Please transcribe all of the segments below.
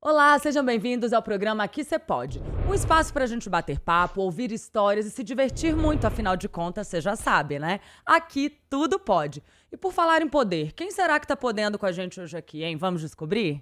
Olá, sejam bem-vindos ao programa Aqui Cê Pode. Um espaço para a gente bater papo, ouvir histórias e se divertir muito, afinal de contas, você já sabe, né? Aqui tudo pode. E por falar em poder, quem será que tá podendo com a gente hoje aqui, hein? Vamos descobrir?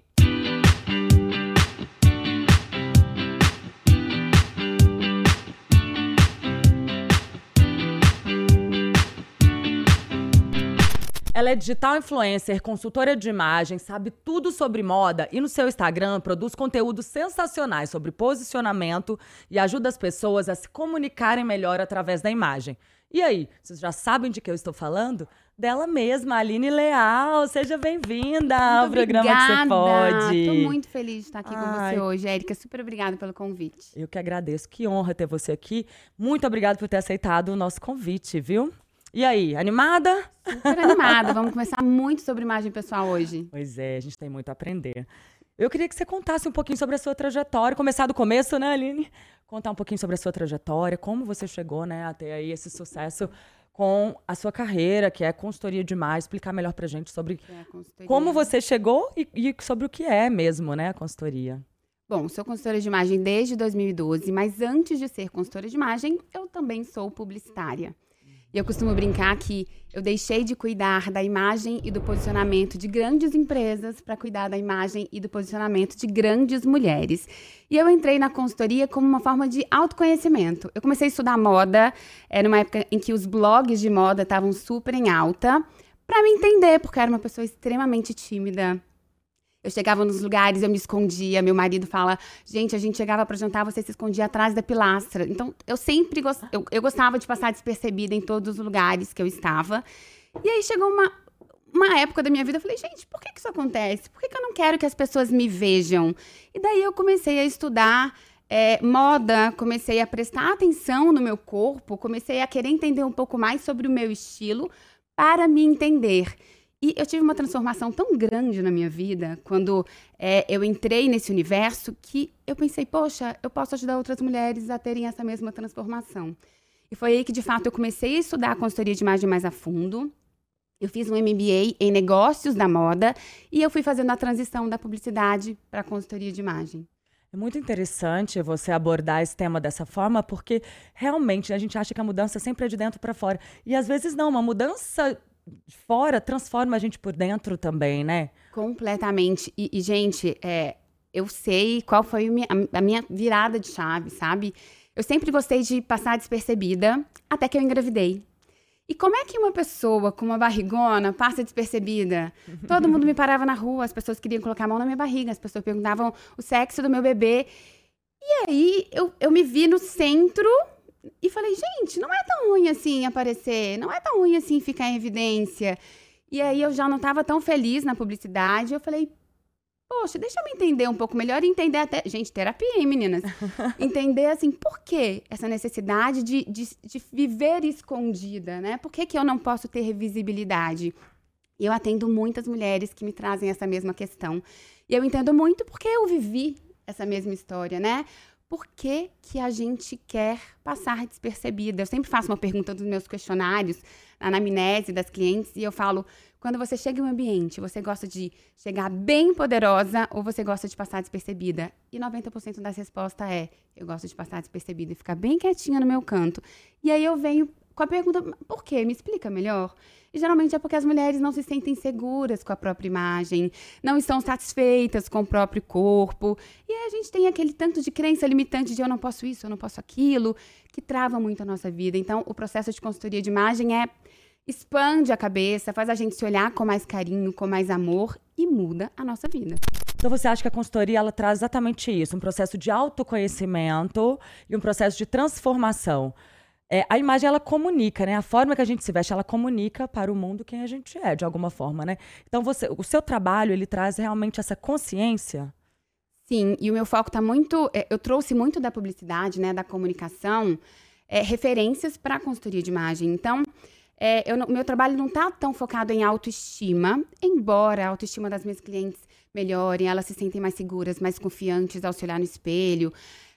Ela é digital influencer, consultora de imagem, sabe tudo sobre moda e no seu Instagram produz conteúdos sensacionais sobre posicionamento e ajuda as pessoas a se comunicarem melhor através da imagem. E aí, vocês já sabem de que eu estou falando? Dela mesma, Aline Leal. Seja bem-vinda ao programa que você pode. Estou muito feliz de estar aqui Ai. com você hoje, Érica. Super obrigada pelo convite. Eu que agradeço. Que honra ter você aqui. Muito obrigada por ter aceitado o nosso convite, viu? E aí, animada? Super animada. Vamos começar muito sobre imagem pessoal hoje. Pois é, a gente tem muito a aprender. Eu queria que você contasse um pouquinho sobre a sua trajetória, começar do começo, né, Aline? Contar um pouquinho sobre a sua trajetória, como você chegou, né, até aí esse sucesso com a sua carreira, que é consultoria demais, explicar melhor pra gente sobre é como você chegou e, e, sobre o que é mesmo, né, a consultoria. Bom, sou consultora de imagem desde 2012, mas antes de ser consultora de imagem, eu também sou publicitária. E eu costumo brincar que eu deixei de cuidar da imagem e do posicionamento de grandes empresas para cuidar da imagem e do posicionamento de grandes mulheres. E eu entrei na consultoria como uma forma de autoconhecimento. Eu comecei a estudar moda, era uma época em que os blogs de moda estavam super em alta, para me entender, porque eu era uma pessoa extremamente tímida, eu chegava nos lugares, eu me escondia. Meu marido fala: gente, a gente chegava para jantar, você se escondia atrás da pilastra. Então, eu sempre gost... eu, eu gostava de passar despercebida em todos os lugares que eu estava. E aí chegou uma, uma época da minha vida, eu falei, gente, por que, que isso acontece? Por que, que eu não quero que as pessoas me vejam? E daí eu comecei a estudar é, moda, comecei a prestar atenção no meu corpo, comecei a querer entender um pouco mais sobre o meu estilo para me entender. E eu tive uma transformação tão grande na minha vida quando é, eu entrei nesse universo que eu pensei, poxa, eu posso ajudar outras mulheres a terem essa mesma transformação. E foi aí que, de fato, eu comecei a estudar a consultoria de imagem mais a fundo. Eu fiz um MBA em negócios da moda e eu fui fazendo a transição da publicidade para a consultoria de imagem. É muito interessante você abordar esse tema dessa forma, porque realmente a gente acha que a mudança sempre é de dentro para fora. E às vezes não, uma mudança fora transforma a gente por dentro também, né? Completamente. E, e gente, é, eu sei qual foi a minha virada de chave, sabe? Eu sempre gostei de passar despercebida até que eu engravidei. E como é que uma pessoa com uma barrigona passa despercebida? Todo mundo me parava na rua, as pessoas queriam colocar a mão na minha barriga, as pessoas perguntavam o sexo do meu bebê. E aí eu, eu me vi no centro e falei, gente, não é tão ruim assim aparecer, não é tão ruim assim ficar em evidência. E aí eu já não estava tão feliz na publicidade. Eu falei, poxa, deixa eu me entender um pouco melhor e entender até. Gente, terapia, hein, meninas? entender assim, por que essa necessidade de, de, de, viver escondida, né? Por que, que eu não posso ter visibilidade? E eu atendo muitas mulheres que me trazem essa mesma questão. E eu entendo muito porque eu vivi essa mesma história, né? Por que, que a gente quer passar despercebida? Eu sempre faço uma pergunta dos meus questionários, na anamnese das clientes, e eu falo: quando você chega em um ambiente, você gosta de chegar bem poderosa ou você gosta de passar despercebida? E 90% das respostas é: eu gosto de passar despercebida e ficar bem quietinha no meu canto. E aí eu venho com a pergunta: por quê? Me explica melhor. Geralmente é porque as mulheres não se sentem seguras com a própria imagem, não estão satisfeitas com o próprio corpo. E a gente tem aquele tanto de crença limitante de eu não posso isso, eu não posso aquilo, que trava muito a nossa vida. Então, o processo de consultoria de imagem é expande a cabeça, faz a gente se olhar com mais carinho, com mais amor e muda a nossa vida. Então você acha que a consultoria ela traz exatamente isso, um processo de autoconhecimento e um processo de transformação. É, a imagem ela comunica, né? A forma que a gente se veste, ela comunica para o mundo quem a gente é, de alguma forma, né? Então você, o seu trabalho ele traz realmente essa consciência. Sim, e o meu foco está muito, é, eu trouxe muito da publicidade, né, da comunicação, é, referências para a consultoria de imagem. Então, é, eu, meu trabalho não está tão focado em autoestima, embora a autoestima das minhas clientes melhore, elas se sentem mais seguras, mais confiantes ao se olhar no espelho.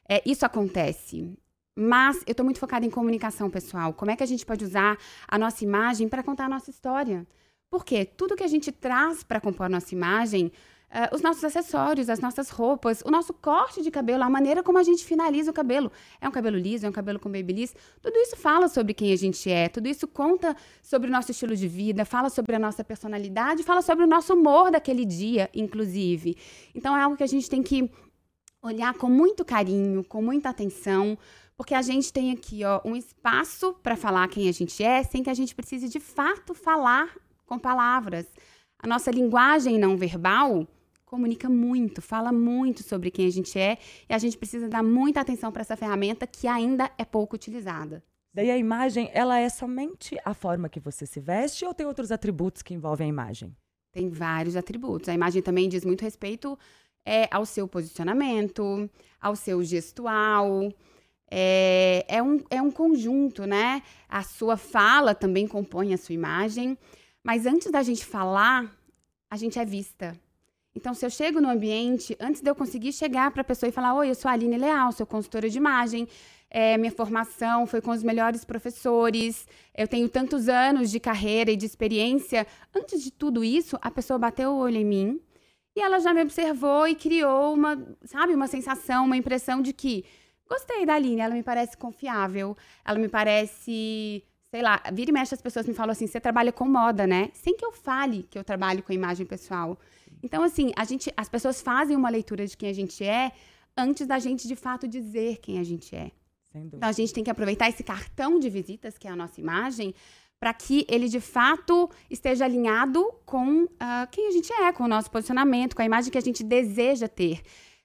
É, isso acontece. Mas eu estou muito focada em comunicação pessoal. Como é que a gente pode usar a nossa imagem para contar a nossa história? Porque tudo que a gente traz para compor a nossa imagem uh, os nossos acessórios, as nossas roupas, o nosso corte de cabelo, a maneira como a gente finaliza o cabelo. É um cabelo liso, é um cabelo com babyliss. Tudo isso fala sobre quem a gente é, tudo isso conta sobre o nosso estilo de vida, fala sobre a nossa personalidade, fala sobre o nosso humor daquele dia, inclusive. Então é algo que a gente tem que olhar com muito carinho, com muita atenção, porque a gente tem aqui ó, um espaço para falar quem a gente é, sem que a gente precise de fato falar com palavras. A nossa linguagem não verbal comunica muito, fala muito sobre quem a gente é, e a gente precisa dar muita atenção para essa ferramenta que ainda é pouco utilizada. Daí a imagem, ela é somente a forma que você se veste ou tem outros atributos que envolvem a imagem? Tem vários atributos. A imagem também diz muito respeito é, ao seu posicionamento, ao seu gestual. É, é, um, é um conjunto, né? A sua fala também compõe a sua imagem. Mas antes da gente falar, a gente é vista. Então, se eu chego no ambiente, antes de eu conseguir chegar para a pessoa e falar: Oi, eu sou a Aline Leal, sou consultora de imagem, é, minha formação foi com os melhores professores, eu tenho tantos anos de carreira e de experiência. Antes de tudo isso, a pessoa bateu o olho em mim e ela já me observou e criou uma, sabe, uma sensação, uma impressão de que gostei da Aline, ela me parece confiável, ela me parece, sei lá, vira e mexe as pessoas me falam assim, você trabalha com moda, né? Sem que eu fale que eu trabalho com imagem pessoal. Então, assim, a gente, as pessoas fazem uma leitura de quem a gente é antes da gente, de fato, dizer quem a gente é. Então, a gente tem que aproveitar esse cartão de visitas, que é a nossa imagem, para que ele de fato esteja alinhado com uh, quem a gente é, com o nosso posicionamento, com a imagem que a gente deseja ter,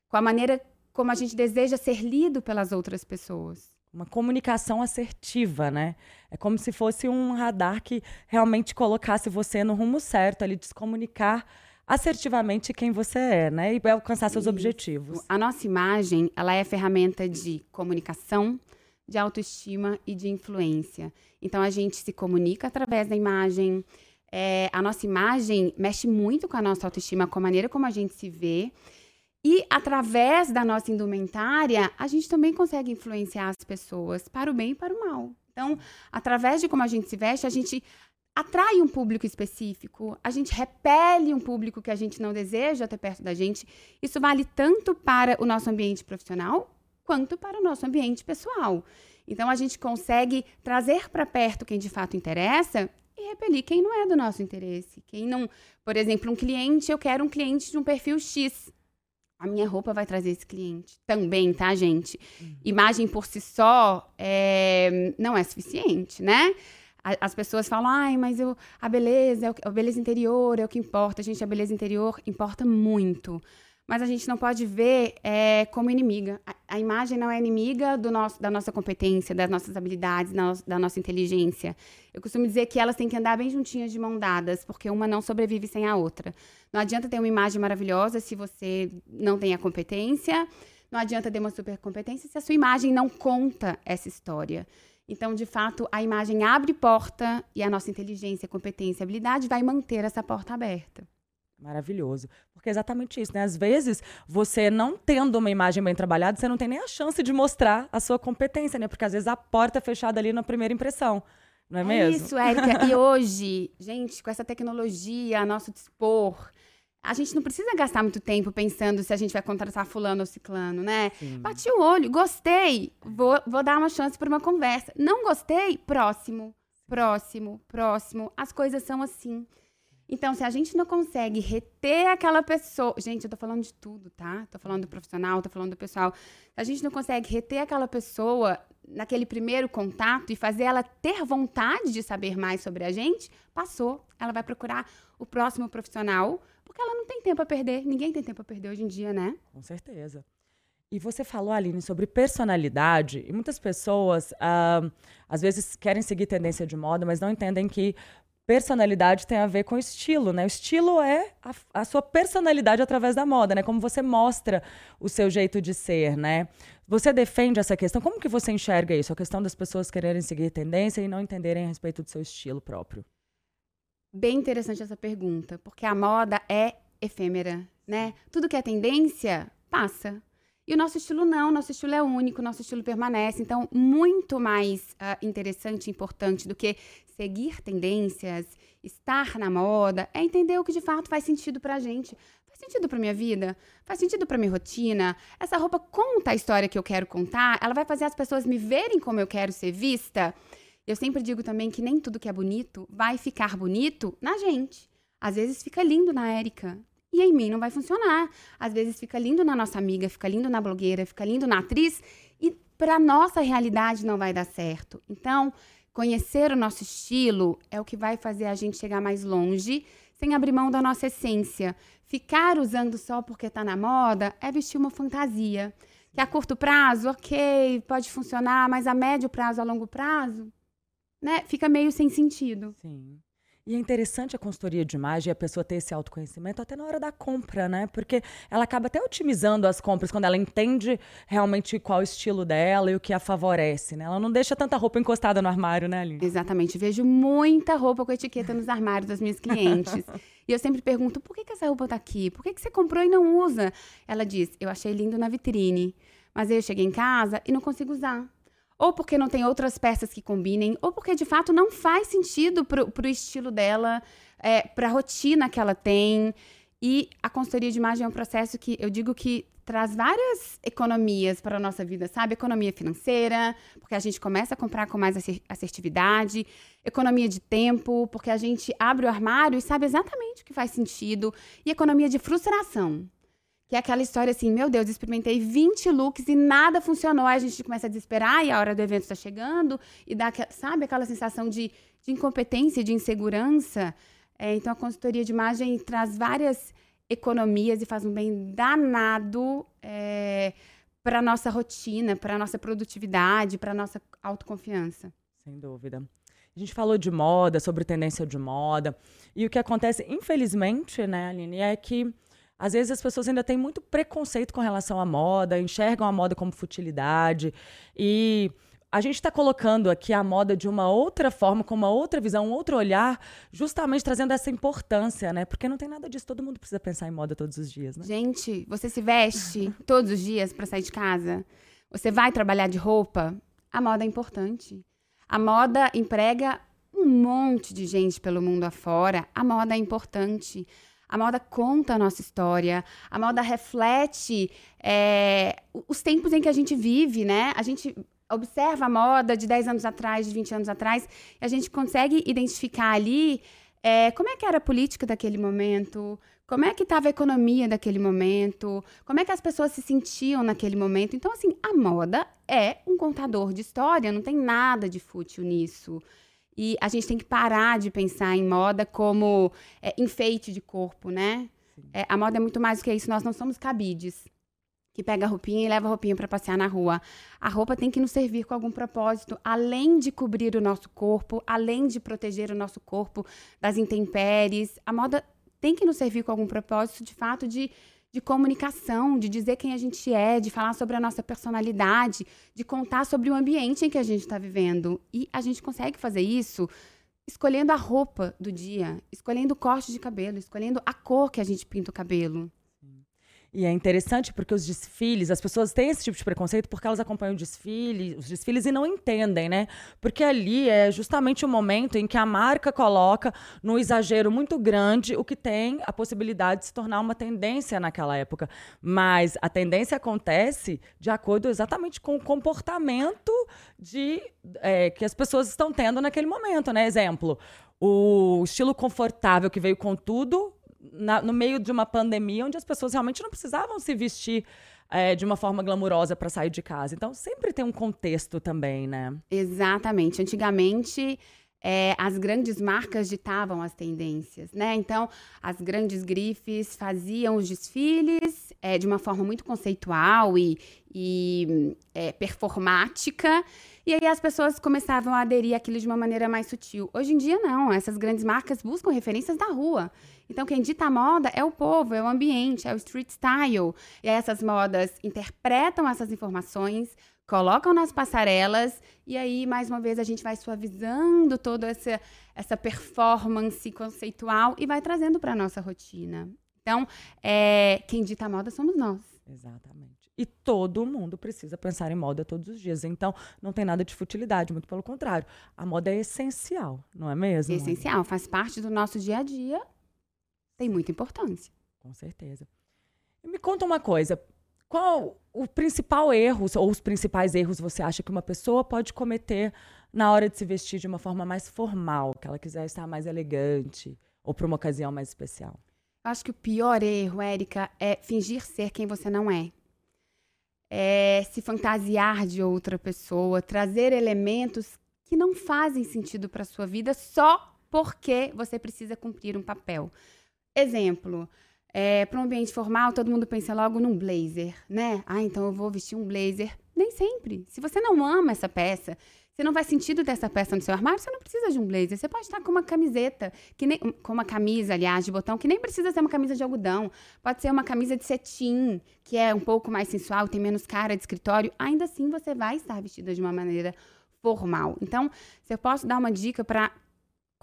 com a maneira como a gente deseja ser lido pelas outras pessoas. Uma comunicação assertiva, né? É como se fosse um radar que realmente colocasse você no rumo certo, ali, de se comunicar assertivamente quem você é, né? E alcançar seus Isso. objetivos. A nossa imagem, ela é ferramenta de comunicação, de autoestima e de influência. Então a gente se comunica através da imagem. É, a nossa imagem mexe muito com a nossa autoestima, com a maneira como a gente se vê. E através da nossa indumentária, a gente também consegue influenciar as pessoas para o bem e para o mal. Então, através de como a gente se veste, a gente atrai um público específico, a gente repele um público que a gente não deseja ter perto da gente. Isso vale tanto para o nosso ambiente profissional quanto para o nosso ambiente pessoal. Então a gente consegue trazer para perto quem de fato interessa e repelir quem não é do nosso interesse. Quem não, por exemplo, um cliente, eu quero um cliente de um perfil X. A minha roupa vai trazer esse cliente também, tá, gente? Uhum. Imagem por si só é, não é suficiente, né? as pessoas falam, ai, mas eu, a beleza, a beleza interior é o que importa. Gente, a beleza interior importa muito. Mas a gente não pode ver é, como inimiga. A, a, imagem não é inimiga do nosso, da nossa competência, das nossas habilidades, da, da nossa inteligência. Eu costumo dizer que elas têm que andar bem juntinhas de mão dadas, porque uma não sobrevive sem a outra. Não adianta ter uma imagem maravilhosa se você não tem a competência. Não adianta ter uma super competência se a sua imagem não conta essa história. Então, de fato, a imagem abre porta e a nossa inteligência, competência, habilidade vai manter essa porta aberta. Maravilhoso. Porque é exatamente isso, né? Às vezes, você não tendo uma imagem bem trabalhada, você não tem nem a chance de mostrar a sua competência, né? Porque às vezes a porta é fechada ali na primeira impressão. Não é, é mesmo? Isso, Érica. e hoje, gente, com essa tecnologia a nosso dispor, a gente não precisa gastar muito tempo pensando se a gente vai contratar fulano ou ciclano, né? Sim. Bati o olho, gostei, vou, vou dar uma chance para uma conversa. Não gostei, próximo, próximo, próximo. As coisas são assim. Então, se a gente não consegue reter aquela pessoa. Gente, eu tô falando de tudo, tá? Tô falando do profissional, tô falando do pessoal. Se a gente não consegue reter aquela pessoa naquele primeiro contato e fazer ela ter vontade de saber mais sobre a gente, passou. Ela vai procurar o próximo profissional porque ela não tem tempo a perder. Ninguém tem tempo a perder hoje em dia, né? Com certeza. E você falou, Aline, sobre personalidade, e muitas pessoas uh, às vezes querem seguir tendência de moda, mas não entendem que personalidade tem a ver com estilo, né? O estilo é a, a, sua personalidade através da moda, né? Como você mostra o seu jeito de ser, né? Você defende essa questão? Como que você enxerga isso? A questão das pessoas quererem seguir tendência e não entenderem a respeito do seu estilo próprio. Bem interessante essa pergunta, porque a moda é efêmera, né? Tudo que é tendência passa. E o nosso estilo não, nosso estilo é único, nosso estilo permanece. Então, muito mais uh, interessante e importante do que seguir tendências, estar na moda, é entender o que de fato faz sentido pra gente. Faz sentido para minha vida? Faz sentido para minha rotina? Essa roupa conta a história que eu quero contar? Ela vai fazer as pessoas me verem como eu quero ser vista? Eu sempre digo também que nem tudo que é bonito vai ficar bonito na gente. Às vezes fica lindo na Érica. E em mim não vai funcionar. Às vezes fica lindo na nossa amiga, fica lindo na blogueira, fica lindo na atriz. E para nossa realidade não vai dar certo. Então, conhecer o nosso estilo é o que vai fazer a gente chegar mais longe, sem abrir mão da nossa essência. Ficar usando só porque está na moda é vestir uma fantasia. Que a curto prazo, ok, pode funcionar, mas a médio prazo, a longo prazo, né, fica meio sem sentido. Sim. E é interessante a consultoria de imagem e a pessoa ter esse autoconhecimento até na hora da compra, né? Porque ela acaba até otimizando as compras quando ela entende realmente qual o estilo dela e o que a favorece, né? Ela não deixa tanta roupa encostada no armário, né, Aline? Exatamente. Vejo muita roupa com etiqueta nos armários das minhas clientes. e eu sempre pergunto, por que, que essa roupa tá aqui? Por que, que você comprou e não usa? Ela diz, eu achei lindo na vitrine. Mas aí eu cheguei em casa e não consigo usar ou porque não tem outras peças que combinem, ou porque de fato não faz sentido pro, pro estilo dela, é, pra rotina que ela tem. E a consultoria de imagem é um processo que eu digo que traz várias economias para a nossa vida, sabe? Economia financeira, porque a gente começa a comprar com mais assertividade, economia de tempo, porque a gente abre o armário e sabe exatamente o que faz sentido, e economia de frustração, que é aquela história assim, meu Deus, experimentei 20 looks e nada funcionou. Aí a gente começa a desesperar e a hora do evento está chegando e dá, sabe, aquela sensação de, de incompetência, de insegurança. É, então a consultoria de imagem traz várias economias e faz um bem danado é, para a nossa rotina, para a nossa produtividade, para a nossa autoconfiança. Sem dúvida. A gente falou de moda, sobre tendência de moda. E o que acontece, infelizmente, né, Aline, é que às vezes as pessoas ainda têm muito preconceito com relação à moda, enxergam a moda como futilidade. E a gente está colocando aqui a moda de uma outra forma, com uma outra visão, um outro olhar, justamente trazendo essa importância, né? Porque não tem nada disso, todo mundo precisa pensar em moda todos os dias, né? Gente, você se veste todos os dias para sair de casa? Você vai trabalhar de roupa? A moda é importante. A moda emprega um monte de gente pelo mundo afora. A moda é importante. A moda conta a nossa história, a moda reflete é, os tempos em que a gente vive, né? A gente observa a moda de 10 anos atrás, de 20 anos atrás, e a gente consegue identificar ali é, como é que era a política daquele momento, como é que estava a economia daquele momento, como é que as pessoas se sentiam naquele momento. Então, assim, a moda é um contador de história, não tem nada de fútil nisso. E a gente tem que parar de pensar em moda como é, enfeite de corpo, né? É, a moda é muito mais do que isso. Nós não somos cabides que pega a roupinha e leva a roupinha para passear na rua. A roupa tem que nos servir com algum propósito, além de cobrir o nosso corpo, além de proteger o nosso corpo das intempéries. A moda tem que nos servir com algum propósito, de fato, de de comunicação, de dizer quem a gente é, de falar sobre a nossa personalidade, de contar sobre o ambiente em que a gente está vivendo. E a gente consegue fazer isso escolhendo a roupa do dia, escolhendo o corte de cabelo, escolhendo a cor que a gente pinta o cabelo. E é interessante porque os desfiles, as pessoas têm esse tipo de preconceito porque elas acompanham o desfile, os desfiles e não entendem, né? Porque ali é justamente o momento em que a marca coloca no exagero muito grande o que tem a possibilidade de se tornar uma tendência naquela época. Mas a tendência acontece de acordo exatamente com o comportamento de é, que as pessoas estão tendo naquele momento, né? Exemplo, o estilo confortável que veio com tudo na, no meio de uma pandemia onde as pessoas realmente não precisavam se vestir é, de uma forma glamurosa para sair de casa. Então, sempre tem um contexto também, né? Exatamente. Antigamente, é, as grandes marcas ditavam as tendências, né? Então, as grandes grifes faziam os desfiles é, de uma forma muito conceitual e, e é, performática. E aí as pessoas começavam a aderir àquilo de uma maneira mais sutil. Hoje em dia, não. Essas grandes marcas buscam referências da rua. Então, quem dita a moda é o povo, é o ambiente, é o street style. E essas modas interpretam essas informações, colocam nas passarelas, e aí, mais uma vez, a gente vai suavizando toda essa, essa performance conceitual e vai trazendo para a nossa rotina. Então, é, quem dita a moda somos nós. Exatamente. E todo mundo precisa pensar em moda todos os dias. Então, não tem nada de futilidade, muito pelo contrário. A moda é essencial, não é mesmo? É essencial, faz parte do nosso dia a dia tem muita importância. Com certeza. Me conta uma coisa. Qual o principal erro, ou os principais erros você acha que uma pessoa pode cometer na hora de se vestir de uma forma mais formal, que ela quiser estar mais elegante, ou para uma ocasião mais especial? Eu acho que o pior erro, Érica, é fingir ser quem você não é. É se fantasiar de outra pessoa, trazer elementos que não fazem sentido para sua vida só porque você precisa cumprir um papel. Exemplo, é, para um ambiente formal, todo mundo pensa logo num blazer, né? Ah, então eu vou vestir um blazer. Nem sempre. Se você não ama essa peça, você não vai sentido dessa peça no seu armário, você não precisa de um blazer. Você pode estar com uma camiseta, que nem, com uma camisa, aliás, de botão, que nem precisa ser uma camisa de algodão. Pode ser uma camisa de cetim, que é um pouco mais sensual, tem menos cara de escritório. Ainda assim, você vai estar vestida de uma maneira formal. Então, se eu posso dar uma dica para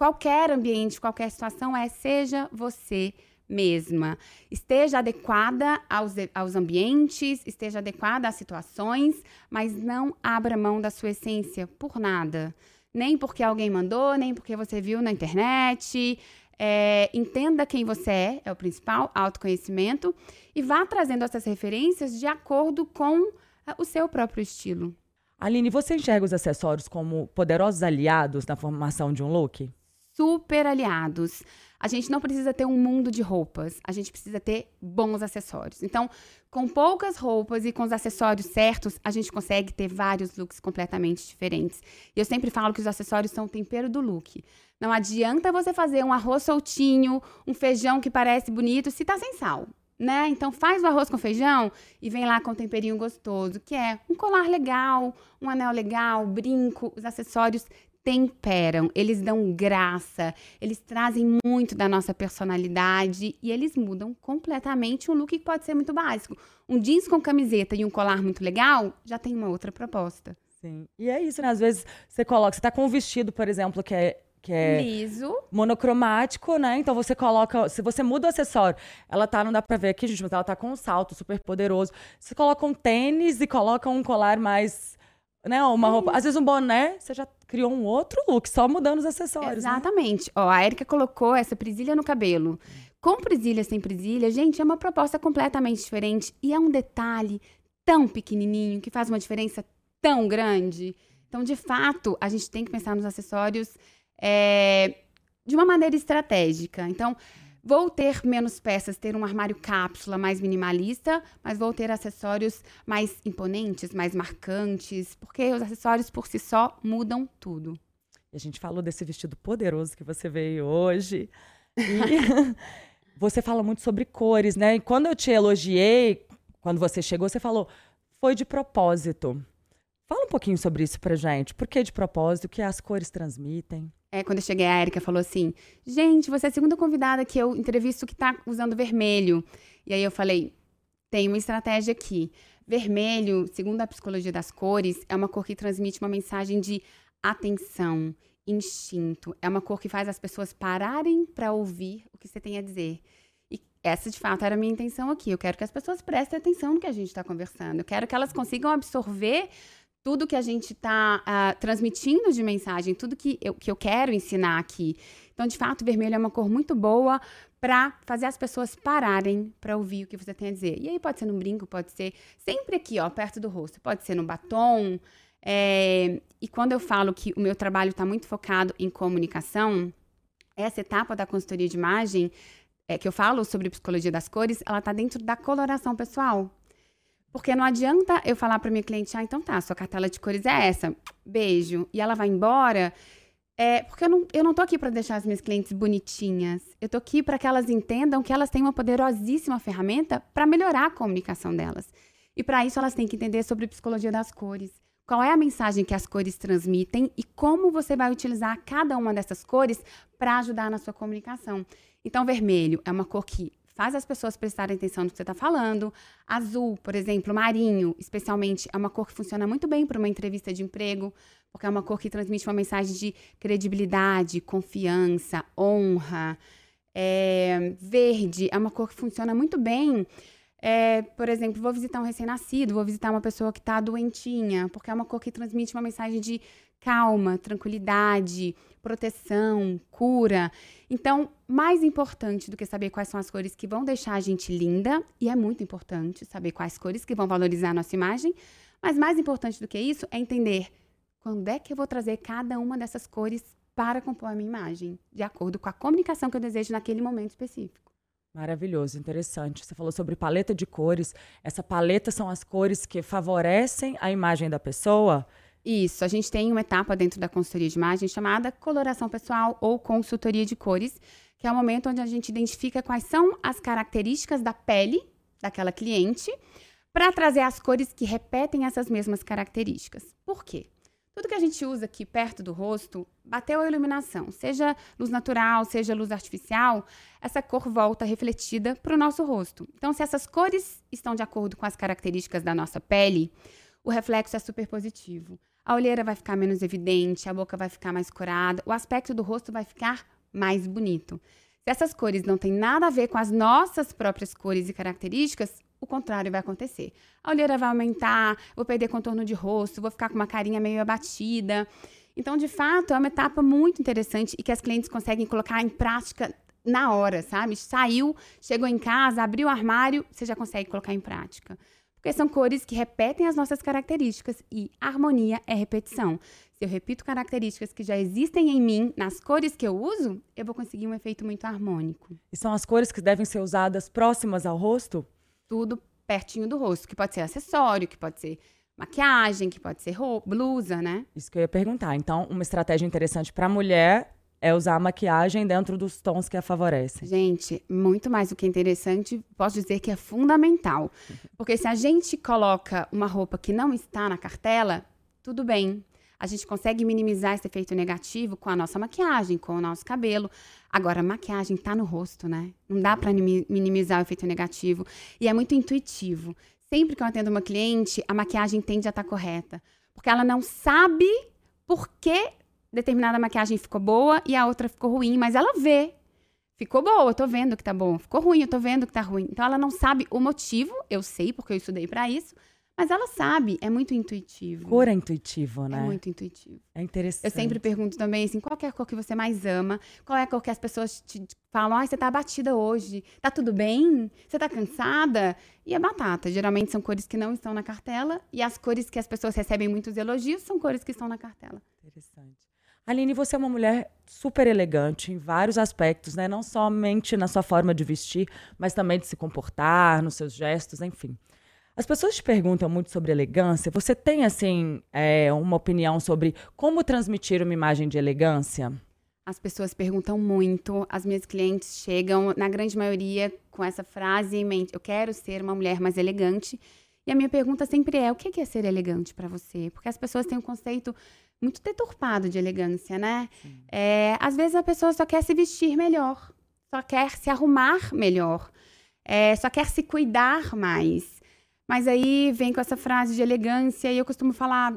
qualquer ambiente, qualquer situação, é seja você mesma. Esteja adequada aos, aos ambientes, esteja adequada às situações, mas não abra mão da sua essência por nada. Nem porque alguém mandou, nem porque você viu na internet. É, entenda quem você é, é o principal, autoconhecimento, e vá trazendo essas referências de acordo com é, o seu próprio estilo. Aline, você enxerga os acessórios como poderosos aliados na formação de um look? Super aliados. A gente não precisa ter um mundo de roupas, a gente precisa ter bons acessórios. Então, com poucas roupas e com os acessórios certos, a gente consegue ter vários looks completamente diferentes. E eu sempre falo que os acessórios são o tempero do look. Não adianta você fazer um arroz soltinho, um feijão que parece bonito, se tá sem sal. Né? Então faz o arroz com feijão e vem lá com um temperinho gostoso, que é um colar legal, um anel legal, brinco, os acessórios temperam, eles dão graça, eles trazem muito da nossa personalidade e eles mudam completamente um look que pode ser muito básico. Um jeans com camiseta e um colar muito legal já tem uma outra proposta. Sim. E é isso, né? Às vezes você coloca, você tá com um vestido, por exemplo, que é que é liso, monocromático, né? Então você coloca, se você muda o acessório, ela tá, não dá para ver aqui, gente, mas ela tá com um salto super poderoso. Você coloca um tênis e coloca um colar mais né? Uma roupa. Às vezes um boné, você já criou um outro look, só mudando os acessórios. Né? Exatamente. Né? Ó, a Erika colocou essa presilha no cabelo. Com presilha, sem presilha, gente, é uma proposta completamente diferente. E é um detalhe tão pequenininho que faz uma diferença tão grande. Então, de fato, a gente tem que pensar nos acessórios é, de uma maneira estratégica. Então, Vou ter menos peças, ter um armário cápsula mais minimalista, mas vou ter acessórios mais imponentes, mais marcantes, porque os acessórios por si só mudam tudo. E a gente falou desse vestido poderoso que você veio hoje. E você fala muito sobre cores, né? E quando eu te elogiei, quando você chegou, você falou, foi de propósito. Fala um pouquinho sobre isso pra gente. Por que de propósito? O que as cores transmitem? É, quando eu cheguei, a Erika falou assim: Gente, você é a segunda convidada que eu entrevisto que tá usando vermelho. E aí eu falei: Tem uma estratégia aqui. Vermelho, segundo a psicologia das cores, é uma cor que transmite uma mensagem de atenção, instinto. É uma cor que faz as pessoas pararem para ouvir o que você tem a dizer. E essa, de fato, era a minha intenção aqui. Eu quero que as pessoas prestem atenção no que a gente está conversando. Eu quero que elas consigam absorver tudo que a gente está uh, ah, transmitindo de mensagem, tudo que eu, que eu quero ensinar aqui. Então, de fato, vermelho é uma cor muito boa para fazer as pessoas pararem para ouvir o que você tem a dizer. E aí pode ser num brinco, pode ser sempre aqui, ó, perto do rosto. Pode ser no batom. É... E quando eu falo que o meu trabalho está muito focado em comunicação, essa etapa da consultoria de imagem, é, que eu falo sobre psicologia das cores, ela está dentro da coloração pessoal. Porque não adianta eu falar para minha cliente, ah, então tá, sua cartela de cores é essa, beijo, e ela vai embora. É, porque eu não, eu não tô aqui para deixar as minhas clientes bonitinhas. Eu tô aqui para que elas entendam que elas têm uma poderosíssima ferramenta para melhorar a comunicação delas. E para isso elas têm que entender sobre psicologia das cores. Qual é a mensagem que as cores transmitem e como você vai utilizar cada uma dessas cores para ajudar na sua comunicação. Então, vermelho é uma cor que faz as pessoas prestarem atenção no que você está falando. Azul, por exemplo, marinho, especialmente, é uma cor que funciona muito bem para uma entrevista de emprego, porque é uma cor que transmite uma mensagem de credibilidade, confiança, honra. É, verde é uma cor que funciona muito bem É, por exemplo, vou visitar um recém-nascido, vou visitar uma pessoa que está doentinha, porque é uma cor que transmite uma mensagem de calma, tranquilidade, proteção, cura. Então, mais importante do que saber quais são as cores que vão deixar a gente linda, e é muito importante saber quais cores que vão valorizar a nossa imagem, mas mais importante do que isso é entender quando é que eu vou trazer cada uma dessas cores para compor a minha imagem, de acordo com a comunicação que eu desejo naquele momento específico. Maravilhoso, interessante. Você falou sobre paleta de cores. Essa paleta são as cores que favorecem a imagem da pessoa? Isso, a gente tem uma etapa dentro da consultoria de imagem chamada coloração pessoal ou consultoria de cores, que é o momento onde a gente identifica quais são as características da pele daquela cliente para trazer as cores que repetem essas mesmas características. Por quê? Tudo que a gente usa aqui perto do rosto, bateu a iluminação, seja luz natural, seja luz artificial, essa cor volta refletida para o nosso rosto. Então, se essas cores estão de acordo com as características da nossa pele, o reflexo é super positivo. A olheira vai ficar menos evidente, a boca vai ficar mais corada, o aspecto do rosto vai ficar mais bonito. Se essas cores não têm nada a ver com as nossas próprias cores e características, o contrário vai acontecer. A olheira vai aumentar, vou perder contorno de rosto, vou ficar com uma carinha meio abatida. Então, de fato, é uma etapa muito interessante e que as clientes conseguem colocar em prática na hora, sabe? Saiu, chegou em casa, abriu o armário, você já consegue colocar em prática. Porque são cores que repetem as nossas características e harmonia é repetição. Se eu repito características que já existem em mim nas cores que eu uso, eu vou conseguir um efeito muito harmônico. E são as cores que devem ser usadas próximas ao rosto? tudo pertinho do rosto, que pode ser acessório, que pode ser maquiagem, que pode ser roupa, blusa, né? Isso que eu ia perguntar. Então, uma estratégia interessante para mulher é usar a maquiagem dentro dos tons que a favorecem. Gente, muito mais do que interessante, posso dizer que é fundamental. Porque se a gente coloca uma roupa que não está na cartela, tudo bem a gente consegue minimizar esse efeito negativo com a nossa maquiagem, com o nosso cabelo. Agora, a maquiagem tá no rosto, né? Não dá para minimizar o efeito negativo. E é muito intuitivo. Sempre que eu atendo uma cliente, a maquiagem tende a estar tá correta. Porque ela não sabe por que determinada maquiagem ficou boa e a outra ficou ruim, mas ela vê. Ficou boa, eu tô vendo que tá bom. Ficou ruim, eu tô vendo que tá ruim. Então ela não sabe o motivo, eu sei porque eu estudei para isso, mas ela sabe, é muito intuitivo. Cor é intuitivo, né? É muito intuitivo. É interessante. Eu sempre pergunto também, assim, qual é a cor que você mais ama? Qual é a cor que as pessoas te falam, ai, você tá abatida hoje, tá tudo bem? Você tá cansada? E a batata, geralmente são cores que não estão na cartela, e as cores que as pessoas recebem muitos elogios são cores que estão na cartela. Interessante. Aline, você é uma mulher super elegante em vários aspectos, né? Não somente na sua forma de vestir, mas também de se comportar, nos seus gestos, enfim. As pessoas te perguntam muito sobre elegância. Você tem, assim, é, uma opinião sobre como transmitir uma imagem de elegância? As pessoas perguntam muito. As minhas clientes chegam, na grande maioria, com essa frase em mente: Eu quero ser uma mulher mais elegante. E a minha pergunta sempre é: o que é ser elegante para você? Porque as pessoas têm um conceito muito deturpado de elegância, né? É, às vezes a pessoa só quer se vestir melhor, só quer se arrumar melhor, é, só quer se cuidar mais. Mas aí vem com essa frase de elegância e eu costumo falar.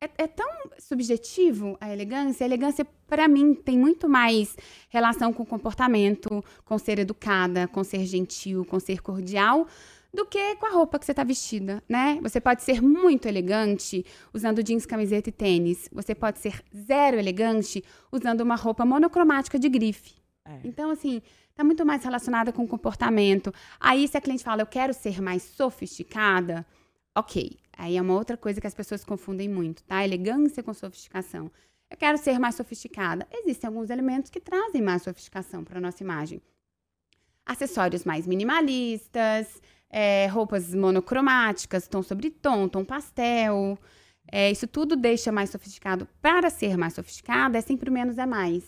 É, é tão subjetivo a elegância. A elegância, para mim, tem muito mais relação com comportamento, com ser educada, com ser gentil, com ser cordial, do que com a roupa que você está vestida, né? Você pode ser muito elegante usando jeans, camiseta e tênis. Você pode ser zero elegante usando uma roupa monocromática de grife. É. Então, assim, Está muito mais relacionada com comportamento. Aí, se a cliente fala, eu quero ser mais sofisticada, ok. Aí é uma outra coisa que as pessoas confundem muito, tá? Elegância com sofisticação. Eu quero ser mais sofisticada. Existem alguns elementos que trazem mais sofisticação para a nossa imagem. Acessórios mais minimalistas, é, roupas monocromáticas, tom sobre tom, tom pastel. É, isso tudo deixa mais sofisticado. Para ser mais sofisticada, é sempre menos é mais.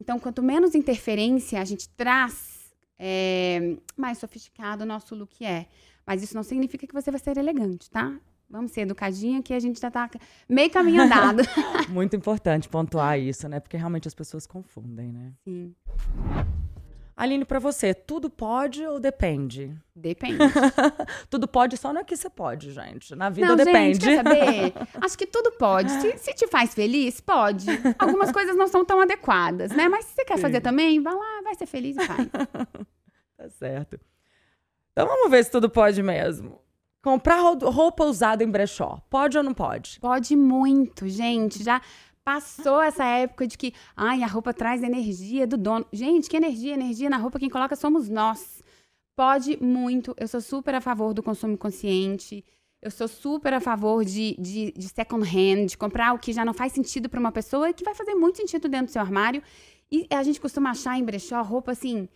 Então, quanto menos interferência a gente traz, é, mais sofisticado o nosso look é. Mas isso não significa que você vai ser elegante, tá? Vamos ser educadinha que a gente já tá meio caminho andado. Muito importante pontuar isso, né? Porque realmente as pessoas confundem, né? Sim. Aline, para você, tudo pode ou depende? Depende. tudo pode só no que você pode, gente. Na vida não, depende. Gente, quer saber? Acho que tudo pode. Se, se, te faz feliz, pode. Algumas coisas não são tão adequadas, né? Mas se você quer Sim. fazer também, vai lá, vai ser feliz e faz. tá certo. Então vamos ver se tudo pode mesmo. Comprar roupa usada em brechó, pode ou não pode? Pode muito, gente. Já passou essa época de que, ai, a roupa traz energia do dono. Gente, que energia? Energia na roupa quem coloca somos nós. Pode muito. Eu sou super a favor do consumo consciente. Eu sou super a favor de, de, de second hand, de comprar o que já não faz sentido para uma pessoa e que vai fazer muito sentido dentro do seu armário. E a gente costuma achar em brechó roupa assim,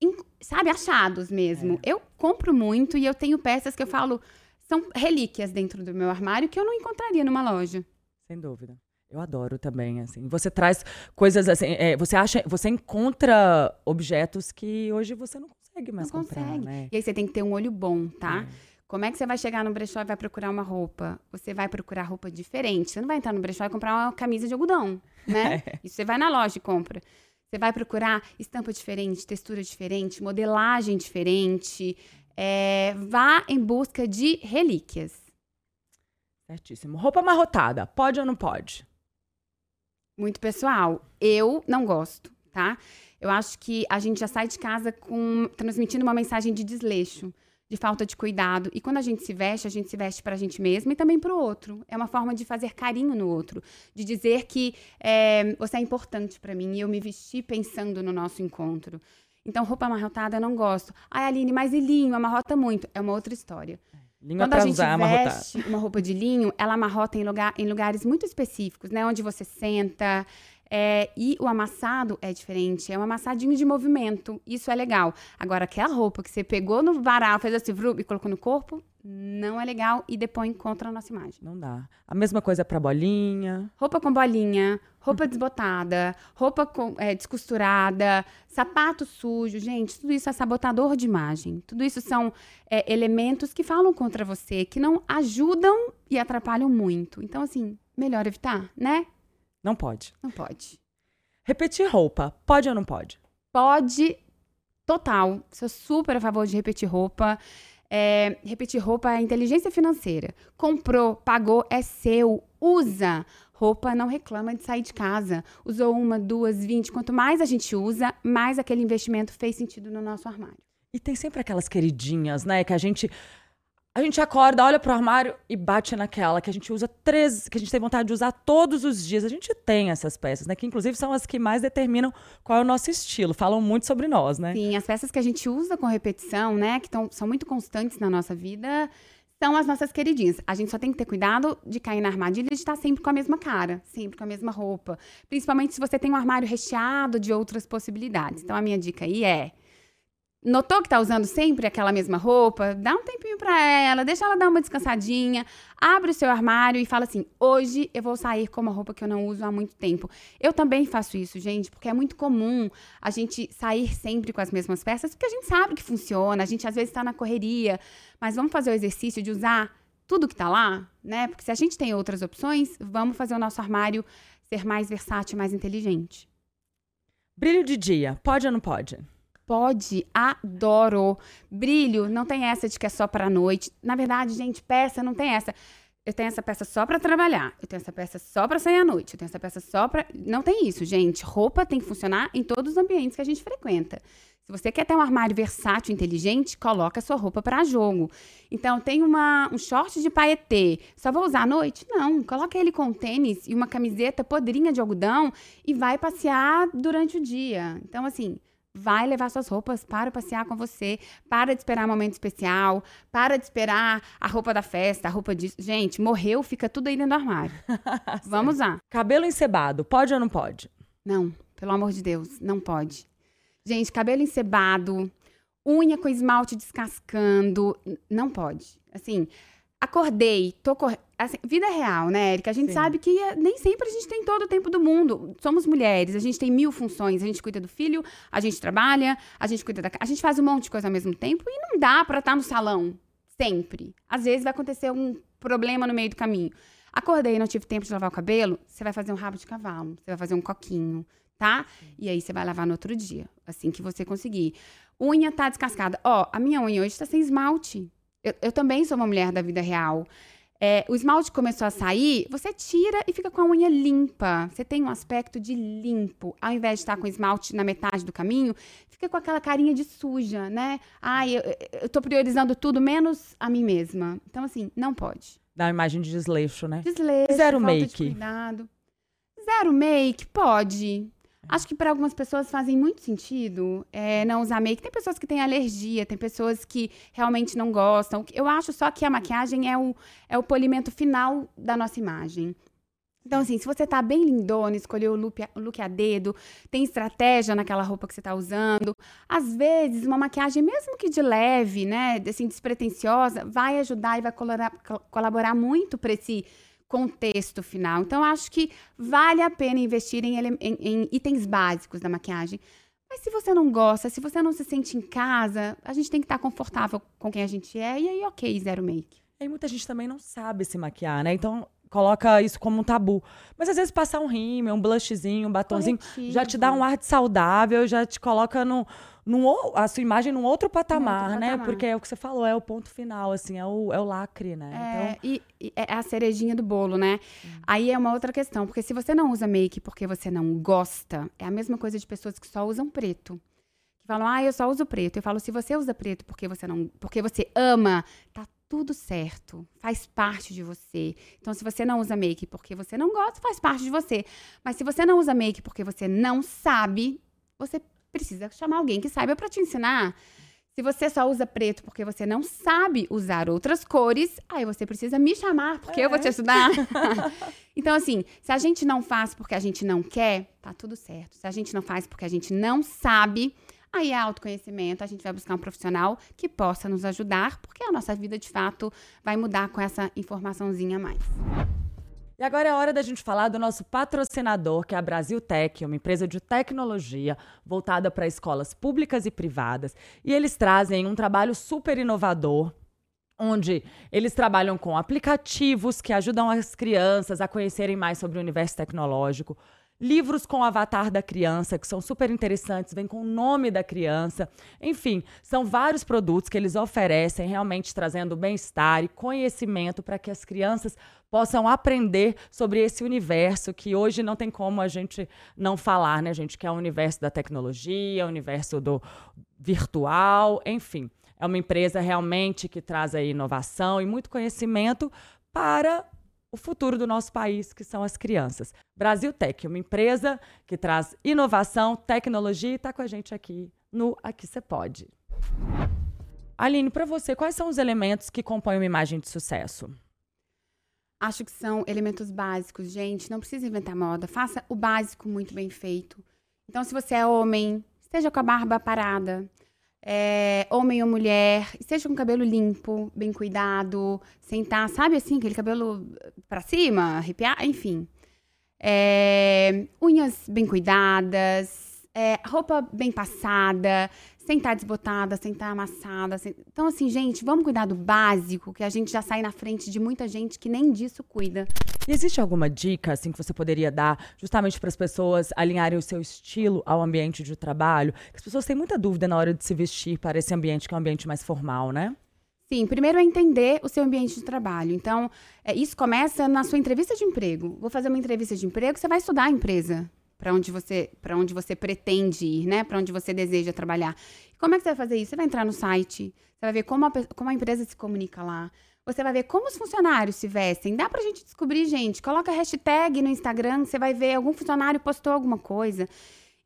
em, sabe, achados mesmo. É. Eu compro muito e eu tenho peças que eu falo são relíquias dentro do meu armário que eu não encontraria numa loja. Sem dúvida. Eu adoro também, assim. Você traz coisas assim. É, você acha, você encontra objetos que hoje você não consegue mais não comprar, consegue. né? E aí você tem que ter um olho bom, tá? É. Como é que você vai chegar no brechó e vai procurar uma roupa? Você vai procurar roupa diferente. Você não vai entrar no brechó e comprar uma camisa de algodão, né? É. Isso você vai na loja e compra. Você vai procurar estampa diferente, textura diferente, modelagem diferente. É, vá em busca de relíquias. Certíssimo. Roupa amarrotada, pode ou não pode? Muito pessoal. Eu não gosto, tá? Eu acho que a gente já sai de casa com transmitindo uma mensagem de desleixo de falta de cuidado. E quando a gente se veste, a gente se veste para a gente mesma e também para o outro. É uma forma de fazer carinho no outro, de dizer que é, você é importante para mim e eu me vesti pensando no nosso encontro. Então, roupa amarrotada eu não gosto. Ai, Aline, mas e linho? Amarrota muito. É uma outra história. Linho Quando a gente usar, veste uma roupa de linho, ela amarrota em, lugar, em lugares muito específicos, né? Onde você senta, é, e o amassado é diferente, é um amassadinho de movimento. Isso é legal. Agora, aquela roupa que você pegou no varal, fez assim, e colocou no corpo, não é legal e depois encontra a nossa imagem. Não dá. A mesma coisa para bolinha. Roupa com bolinha, roupa desbotada, roupa com, é, descosturada, sapato sujo. Gente, tudo isso é sabotador de imagem. Tudo isso são é, elementos que falam contra você, que não ajudam e atrapalham muito. Então, assim, melhor evitar, né? Não pode. Não pode. Repetir roupa, pode ou não pode? Pode, total. Sou super a favor de repetir roupa. É, repetir roupa é inteligência financeira. Comprou, pagou, é seu. Usa. Roupa não reclama de sair de casa. Usou uma, duas, vinte. Quanto mais a gente usa, mais aquele investimento fez sentido no nosso armário. E tem sempre aquelas queridinhas, né? Que a gente a gente acorda, olha pro armário e bate naquela que a gente usa três, que a gente tem vontade de usar todos os dias. A gente tem essas peças, né? Que inclusive são as que mais determinam qual é o nosso estilo. Falam muito sobre nós, né? Sim, as peças que a gente usa com repetição, né? Que tão, são muito constantes na nossa vida, são as nossas queridinhas. A gente só tem que ter cuidado de cair na armadilha de estar sempre com a mesma cara, sempre com a mesma roupa. Principalmente se você tem um armário recheado de outras possibilidades. Então a minha dica aí é Notou que tá usando sempre aquela mesma roupa? Dá um tempinho para ela, deixa ela dar uma descansadinha, abre o seu armário e fala assim: hoje eu vou sair com uma roupa que eu não uso há muito tempo. Eu também faço isso, gente, porque é muito comum a gente sair sempre com as mesmas peças, porque a gente sabe que funciona, a gente às vezes está na correria, mas vamos fazer o exercício de usar tudo que tá lá, né? Porque se a gente tem outras opções, vamos fazer o nosso armário ser mais versátil, mais inteligente. Brilho de dia, pode ou não pode? Pode, adoro. Brilho, não tem essa de que é só para noite. Na verdade, gente, peça não tem essa. Eu tenho essa peça só para trabalhar. Eu tenho essa peça só para sair à noite. Eu tenho essa peça só para. Não tem isso, gente. Roupa tem que funcionar em todos os ambientes que a gente frequenta. Se você quer ter um armário versátil, inteligente, coloca a sua roupa para jogo. Então, tem uma, um short de paetê. Só vou usar à noite? Não. Coloca ele com tênis e uma camiseta podrinha de algodão e vai passear durante o dia. Então, assim, vai levar suas roupas para passear com você, para de esperar um momento especial, para de esperar a roupa da festa, a roupa disso. Gente, morreu, fica tudo aí dentro do armário. Vamos lá. Cabelo encebado, pode ou não pode? Não, pelo amor de Deus, não pode. Gente, cabelo encebado, unha com esmalte descascando, não pode. Assim, acordei, tô correndo. Assim, vida real, né, Erika? A gente Sim. sabe que é, nem sempre a gente tem todo o tempo do mundo. Somos mulheres, a gente tem mil funções. A gente cuida do filho, a gente trabalha, a gente cuida da A gente faz um monte de coisa ao mesmo tempo e não dá para estar tá no salão sempre. Às vezes vai acontecer um problema no meio do caminho. Acordei e não tive tempo de lavar o cabelo, você vai fazer um rabo de cavalo, você vai fazer um coquinho, tá? E aí você vai lavar no outro dia, assim que você conseguir. Unha tá descascada. Ó, a minha unha hoje tá sem esmalte. Eu, eu também sou uma mulher da vida real. É, o esmalte começou a sair, você tira e fica com a unha limpa. Você tem um aspecto de limpo. Ao invés de estar com esmalte na metade do caminho, fica com aquela carinha de suja, né? Ai, eu, eu tô priorizando tudo menos a mim mesma. Então, assim, não pode. Dá uma imagem de desleixo, né? Desleixo, Zero make. de cuidado. Zero make, pode. Acho que para algumas pessoas fazem muito sentido é, não usar make. Tem pessoas que têm alergia, tem pessoas que realmente não gostam. Eu acho só que a maquiagem é o, é o polimento final da nossa imagem. Então, assim, se você tá bem lindona, escolheu o look, a- o look a dedo, tem estratégia naquela roupa que você tá usando, às vezes uma maquiagem, mesmo que de leve, né, assim, despretensiosa, vai ajudar e vai colorar- co- colaborar muito para esse contexto final. Então, acho que vale a pena investir em, em- em itens básicos da maquiagem. Mas se você não gosta, se você não se sente em casa, a gente tem que estar confortável com quem a gente é, e aí, ok, zero make. E muita gente também não sabe se maquiar, né? Então coloca isso como um tabu. Mas às vezes passar um rímel, um blushzinho, um batonzinho, já te dá um ar de saudável, já te coloca no, num, ou- a sua imagem num outro patamar, né? patamar. Porque é o que você falou, é o ponto final, assim, é o, é o lacre, né? É, e, e é a cerejinha do bolo, né? Aí é uma outra questão, porque se você não usa make porque você não gosta, é a mesma coisa de pessoas que só usam preto. Que falam, ah, eu só uso preto. Eu falo, se você usa preto porque você não, porque você ama, tá tudo certo. Faz parte de você. Então, se você não usa make porque você não gosta, faz parte de você. Mas se você não usa make porque você não sabe, você precisa chamar alguém que saiba pra te ensinar. Se você só usa preto porque você não sabe usar outras cores, aí você precisa me chamar, porque eu vou te ajudar. então, assim, se a gente não faz porque a gente não quer, tá tudo certo. Se a gente não faz porque a gente não sabe, aí é autoconhecimento. A gente vai buscar um profissional que possa nos ajudar, porque a nossa vida, de fato, vai mudar com essa informaçãozinha a mais. E agora é hora da gente falar do nosso patrocinador, que é a Brasil Tech, uma empresa de tecnologia voltada para escolas públicas e privadas. E eles trazem um trabalho super inovador, onde eles trabalham com aplicativos que ajudam as crianças a conhecerem mais sobre o universo tecnológico. Livros com o avatar da criança, que são super interessantes, vem com o nome da criança. Enfim, são vários produtos que eles oferecem, realmente trazendo bem-estar e conhecimento para que as crianças possam aprender sobre esse universo que hoje não tem como a gente não falar, né, gente? Que é o universo da tecnologia, o universo do virtual, enfim. É uma empresa realmente que traz aí inovação e muito conhecimento para o futuro do nosso país, que são as crianças. Brasil Tech, uma empresa que traz inovação, tecnologia e está com a gente aqui no Aqui Você Pode. Aline, para você, quais são os elementos que compõem uma imagem de sucesso? Acho que são elementos básicos, gente. Não precisa inventar moda. Faça o básico muito bem feito. Então, se você é homem, esteja com a barba parada. É, homem ou mulher, esteja com o cabelo limpo, bem cuidado, sentar, sabe assim, aquele cabelo pra cima, arrepiar, enfim. É, unhas bem cuidadas, é, roupa bem passada, sentar desbotada, sentar amassada. sen- Então, assim, gente, vamos cuidar do básico, que a gente já sai na frente de muita gente que nem disso cuida. E existe alguma dica assim que você poderia dar justamente para as pessoas alinharem o seu estilo ao ambiente de trabalho? As pessoas têm muita dúvida na hora de se vestir para esse ambiente que é um ambiente mais formal, né? Sim, primeiro é entender o seu ambiente de trabalho. Então, é, isso começa na sua entrevista de emprego. Vou fazer uma entrevista de emprego, você vai estudar a empresa para onde você para onde você pretende ir, né? Para onde você deseja trabalhar. Como é que você vai fazer isso? Você vai entrar no site, você vai ver como a, como a empresa se comunica lá. Você vai ver como os funcionários se vestem. Dá pra gente descobrir, gente. Coloca hashtag no Instagram, você vai ver algum funcionário postou alguma coisa.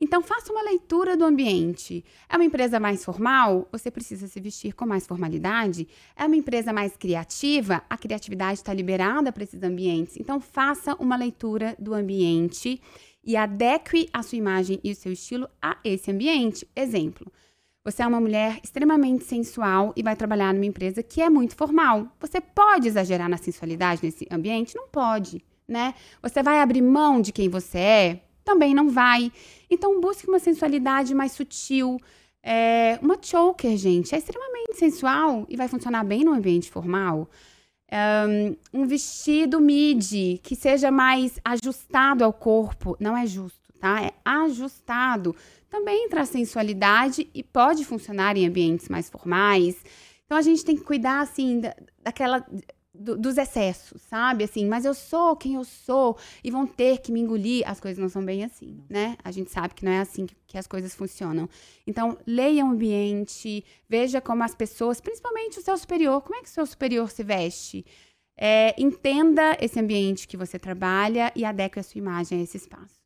Então, faça uma leitura do ambiente. É uma empresa mais formal? Você precisa se vestir com mais formalidade. É uma empresa mais criativa? A criatividade está liberada para esses ambientes. Então, faça uma leitura do ambiente e adeque a sua imagem e o seu estilo a esse ambiente. Exemplo. Você é uma mulher extremamente sensual e vai trabalhar numa empresa que é muito formal. Você pode exagerar na sensualidade nesse ambiente? Não pode, né? Você vai abrir mão de quem você é? Também não vai. Então, busque uma sensualidade mais sutil. É, uma choker, gente, é extremamente sensual e vai funcionar bem no ambiente formal. Um, um vestido midi que seja mais ajustado ao corpo. Não é justo, tá? É ajustado. Também traz sensualidade e pode funcionar em ambientes mais formais. Então, a gente tem que cuidar, assim, da, daquela do, dos excessos, sabe? Assim, mas eu sou quem eu sou e vão ter que me engolir. As coisas não são bem assim, né? A gente sabe que não é assim que, que as coisas funcionam. Então, leia o ambiente, veja como as pessoas, principalmente o seu superior, como é que o seu superior se veste. É, entenda esse ambiente que você trabalha e adeque a sua imagem a esse espaço.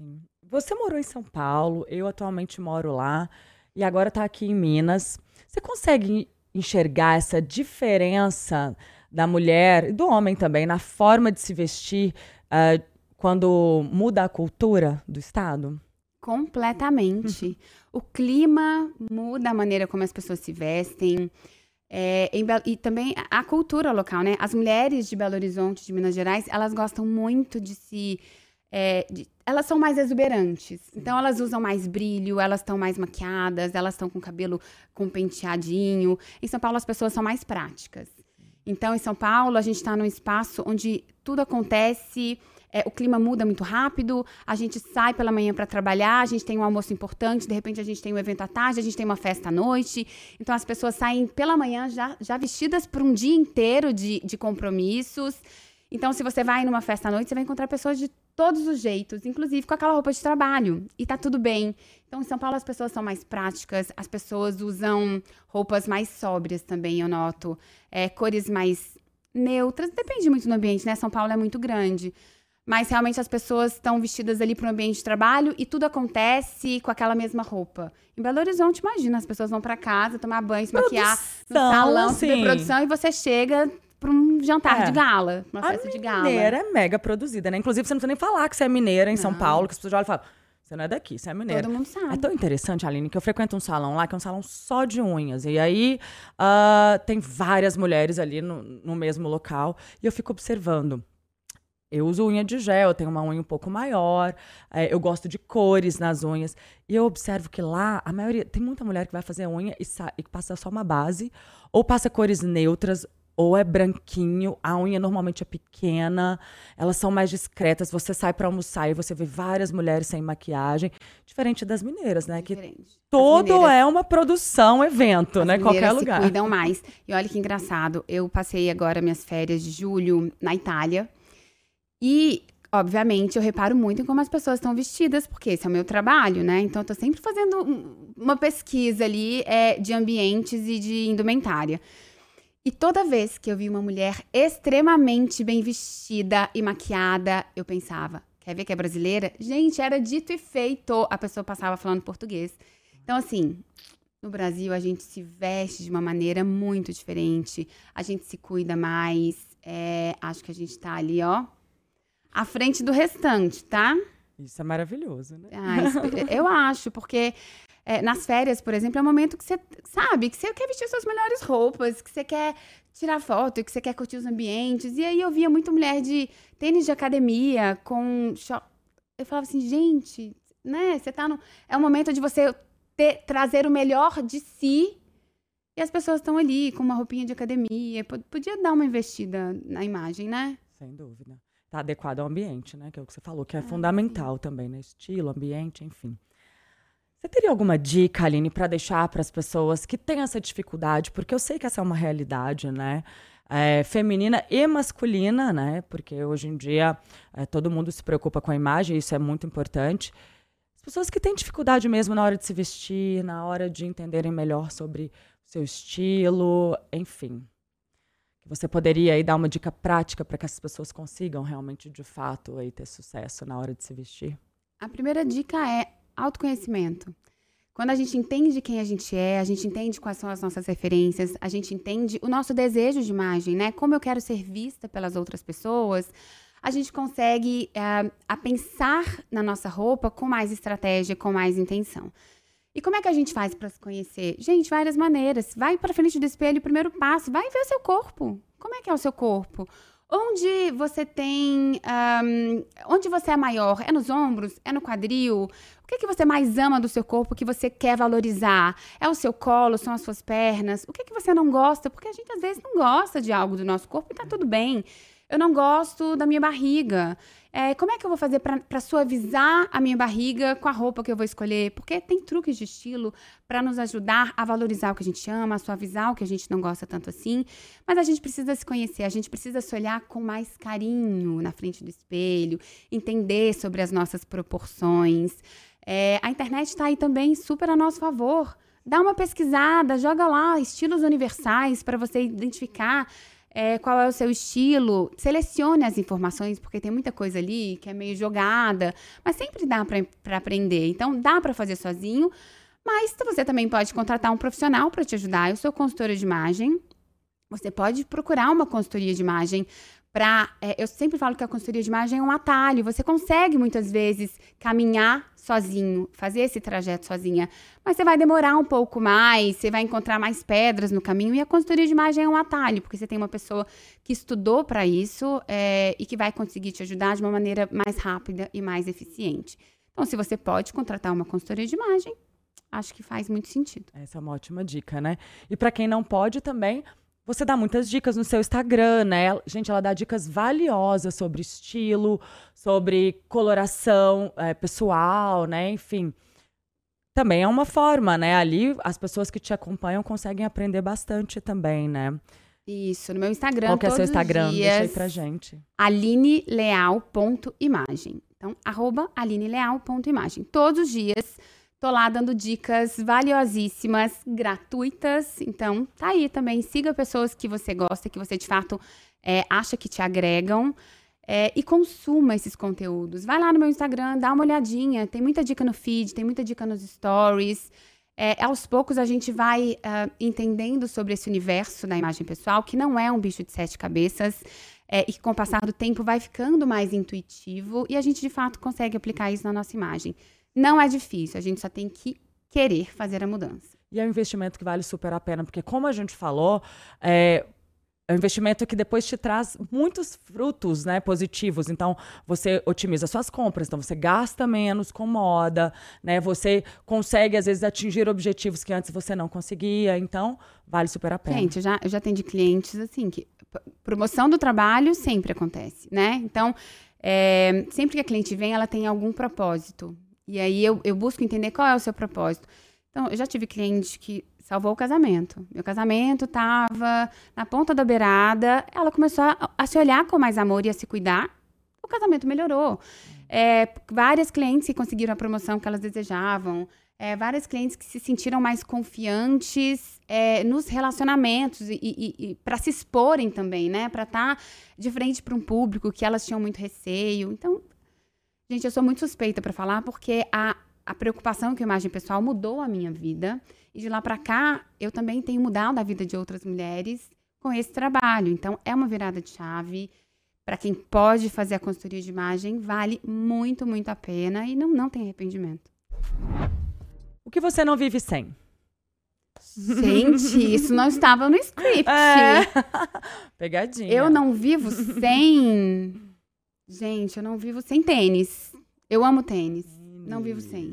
Sim. Você morou em São Paulo, eu atualmente moro lá e agora está aqui em Minas. Você consegue enxergar essa diferença da mulher e do homem também na forma de se vestir uh, quando muda a cultura do Estado? Completamente. Uhum. O clima muda a maneira como as pessoas se vestem. É, em, e também a cultura local, né? As mulheres de Belo Horizonte, de Minas Gerais, elas gostam muito de se. É, de, elas são mais exuberantes. Então, elas usam mais brilho, elas estão mais maquiadas, elas estão com cabelo com penteadinho. Em São Paulo, as pessoas são mais práticas. Então, em São Paulo, a gente está num espaço onde tudo acontece é, o clima muda muito rápido, a gente sai pela manhã para trabalhar, a gente tem um almoço importante, de repente a gente tem um evento à tarde, a gente tem uma festa à noite. Então as pessoas saem pela manhã já, já vestidas para um dia inteiro de, de compromissos. Então, se você vai numa festa à noite, você vai encontrar pessoas de todos os jeitos, inclusive com aquela roupa de trabalho. E tá tudo bem. Então, em São Paulo, as pessoas são mais práticas, as pessoas usam roupas mais sóbrias também, eu noto. É, cores mais neutras. Depende muito do ambiente, né? São Paulo é muito grande mas realmente as pessoas estão vestidas ali para o ambiente de trabalho e tudo acontece com aquela mesma roupa. Em Belo Horizonte, imagina, as pessoas vão para casa, tomar banho, se produção, maquiar no salão, sim. produção e você chega para um jantar é. de gala, uma a festa de gala. mineira é mega produzida, né? Inclusive, você não precisa nem falar que você é mineira em não. São Paulo, que as pessoas olham e falam, você não é daqui, você é mineira. Todo mundo sabe. É tão interessante, Aline, que eu frequento um salão lá, que é um salão só de unhas. E aí, uh, tem várias mulheres ali no, no mesmo local. E eu fico observando eu uso unha de gel, eu tenho uma unha um pouco maior, é, eu gosto de cores nas unhas. E eu observo que lá, a maioria. Tem muita mulher que vai fazer unha e, e passa só uma base, ou passa cores neutras, ou é branquinho, a unha normalmente é pequena, elas são mais discretas. Você sai para almoçar e você vê várias mulheres sem maquiagem, diferente das mineiras, né? Diferente. Que todo mineiras, é uma produção, evento, né? Qualquer lugar. Se cuidam mais. E olha que engraçado, eu passei agora minhas férias de julho na Itália. E, obviamente, eu reparo muito em como as pessoas estão vestidas, porque esse é o meu trabalho, né? Então, eu tô sempre fazendo uma pesquisa ali é, de ambientes e de indumentária. E toda vez que eu vi uma mulher extremamente bem vestida e maquiada, eu pensava, quer ver que é brasileira? Gente, era dito e feito. A pessoa passava falando português. Então, assim, no Brasil a gente se veste de uma maneira muito diferente. A gente se cuida mais. É, acho que a gente tá ali, ó, à frente do restante, tá? Isso é maravilhoso, né? Ah, isso, eu acho, porque é, nas férias, por exemplo, é o momento que você sabe que você quer vestir suas melhores roupas, que você quer tirar foto, que você quer curtir os ambientes. E aí eu via muita mulher de tênis de academia com. Eu falava assim, gente, né? Você tá no. É o momento de você ter, trazer o melhor de si. E as pessoas estão ali com uma roupinha de academia. Podia dar uma investida na imagem, né? Sem dúvida tá adequado ao ambiente, né? Que é o que você falou, que é ah, fundamental também, né? Estilo, ambiente, enfim. Você teria alguma dica, Aline, para deixar para as pessoas que têm essa dificuldade? Porque eu sei que essa é uma realidade, né? É, feminina e masculina, né? Porque hoje em dia é, todo mundo se preocupa com a imagem, isso é muito importante. As pessoas que têm dificuldade mesmo na hora de se vestir, na hora de entenderem melhor sobre o seu estilo, enfim você poderia aí dar uma dica prática para que as pessoas consigam realmente, de fato, aí ter sucesso na hora de se vestir? A primeira dica é autoconhecimento. Quando a gente entende quem a gente é, a gente entende quais são as nossas referências, a gente entende o nosso desejo de imagem, né? Como eu quero ser vista pelas outras pessoas, a gente consegue é, a pensar na nossa roupa com mais estratégia, com mais intenção. E como é que a gente faz para se conhecer? Gente, várias maneiras. Vai para frente do espelho, primeiro passo, vai ver seu corpo. Como é que é o seu corpo? Onde você tem. Um, onde você é maior? É nos ombros? É no quadril? O que, é que você mais ama do seu corpo que você quer valorizar? É o seu colo? São as suas pernas? O que, é que você não gosta? Porque a gente às vezes não gosta de algo do nosso corpo e tá tudo bem. Eu não gosto da minha barriga. É, como é que eu vou fazer para suavizar a minha barriga com a roupa que eu vou escolher? Porque tem truques de estilo para nos ajudar a valorizar o que a gente ama, a suavizar o que a gente não gosta tanto assim. Mas a gente precisa se conhecer, a gente precisa se olhar com mais carinho na frente do espelho, entender sobre as nossas proporções. É, a internet está aí também super a nosso favor. Dá uma pesquisada, joga lá estilos universais para você identificar é, qual é o seu estilo. Selecione as informações, porque tem muita coisa ali que é meio jogada, mas sempre dá para aprender. Então, dá para fazer sozinho, mas você também pode contratar um profissional para te ajudar. Eu sou consultora de imagem. Você pode procurar uma consultoria de imagem para. É, eu sempre falo que a consultoria de imagem é um atalho. Você consegue muitas vezes caminhar sozinho, fazer esse trajeto sozinha, mas você vai demorar um pouco mais, você vai encontrar mais pedras no caminho e a consultoria de imagem é um atalho, porque você tem uma pessoa que estudou para isso é, e que vai conseguir te ajudar de uma maneira mais rápida e mais eficiente. Então, se você pode contratar uma consultoria de imagem, acho que faz muito sentido. Essa é uma ótima dica, né? E para quem não pode também, você dá muitas dicas no seu Instagram, né? Gente, ela dá dicas valiosas sobre estilo, sobre coloração é, pessoal, né? Enfim. Também é uma forma, né? Ali as pessoas que te acompanham conseguem aprender bastante também, né? Isso, no meu Instagram. Qual que é seu Instagram? Dias, Deixa aí pra gente. alineleal.imagem. Então, arroba alineleal.imagem. Todos os dias Tô lá dando dicas valiosíssimas, gratuitas. Então, tá aí também. Siga pessoas que você gosta, que você de fato é, acha que te agregam. É, e consuma esses conteúdos. Vai lá no meu Instagram, dá uma olhadinha. Tem muita dica no feed, tem muita dica nos stories. É, aos poucos a gente vai uh, entendendo sobre esse universo da imagem pessoal, que não é um bicho de sete cabeças. É, e que com o passar do tempo vai ficando mais intuitivo e a gente de fato consegue aplicar isso na nossa imagem. Não é difícil, a gente só tem que querer fazer a mudança. E é um investimento que vale super a pena, porque como a gente falou, é, é um investimento que depois te traz muitos frutos né, positivos. Então, você otimiza suas compras, então você gasta menos com moda, né? Você consegue, às vezes, atingir objetivos que antes você não conseguia. Então, vale super a pena. Gente, eu já, eu já atendi clientes assim que promoção do trabalho sempre acontece, né? Então, é, sempre que a cliente vem, ela tem algum propósito. E aí eu, eu busco entender qual é o seu propósito. Então, eu já tive cliente que salvou o casamento. Meu casamento estava na ponta da beirada, ela começou a, a, se olhar com mais amor e a se cuidar. O casamento melhorou. É, várias clientes que conseguiram a promoção que elas desejavam. É, várias clientes que se sentiram mais confiantes é, nos relacionamentos e, e, e para se exporem também, né? Para estar tá de frente para um público que elas tinham muito receio. Então, Gente, eu sou muito suspeita para falar porque a, a preocupação com a imagem pessoal mudou a minha vida. E de lá para cá, eu também tenho mudado a vida de outras mulheres com esse trabalho. Então, é uma virada de chave. Para quem pode fazer a consultoria de imagem, vale muito, muito a pena e não, não tem arrependimento. O que você não vive sem? Gente, isso não estava no script. É. Pegadinha. Eu não vivo sem. Gente, eu não vivo sem tênis. Eu amo tênis. Tênis. Não vivo sem.